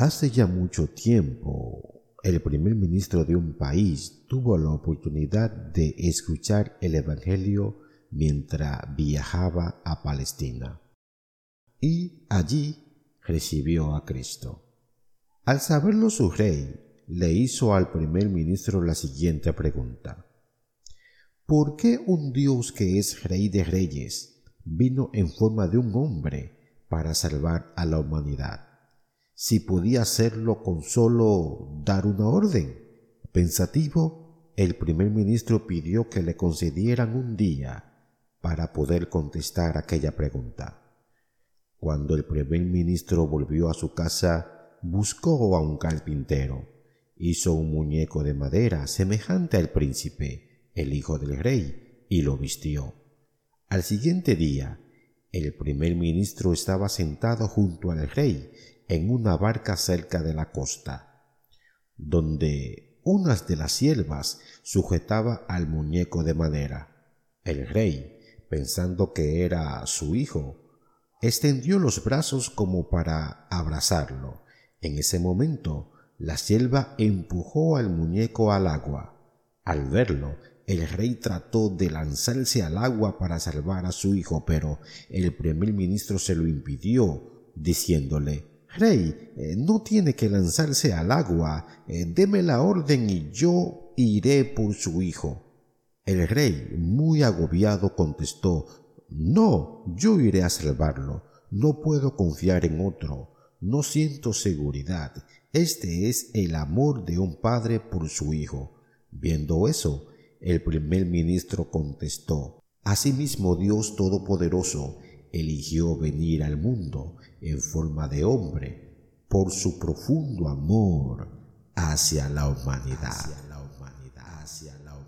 Hace ya mucho tiempo, el primer ministro de un país tuvo la oportunidad de escuchar el Evangelio mientras viajaba a Palestina. Y allí recibió a Cristo. Al saberlo su rey, le hizo al primer ministro la siguiente pregunta. ¿Por qué un Dios que es rey de reyes vino en forma de un hombre para salvar a la humanidad? Si podía hacerlo con solo dar una orden. Pensativo, el primer ministro pidió que le concedieran un día para poder contestar aquella pregunta. Cuando el primer ministro volvió a su casa, buscó a un carpintero, hizo un muñeco de madera semejante al príncipe, el hijo del rey, y lo vistió. Al siguiente día, el primer ministro estaba sentado junto al rey en una barca cerca de la costa, donde unas de las siervas sujetaba al muñeco de madera. El rey, pensando que era su hijo, extendió los brazos como para abrazarlo. En ese momento, la sierva empujó al muñeco al agua. Al verlo, el rey trató de lanzarse al agua para salvar a su hijo, pero el primer ministro se lo impidió, diciéndole Rey, eh, no tiene que lanzarse al agua, eh, deme la orden y yo iré por su hijo. El rey, muy agobiado, contestó, No, yo iré a salvarlo, no puedo confiar en otro, no siento seguridad, este es el amor de un padre por su hijo. Viendo eso, el primer ministro contestó, Asimismo Dios Todopoderoso eligió venir al mundo en forma de hombre por su profundo amor hacia la humanidad. Hacia la humanidad.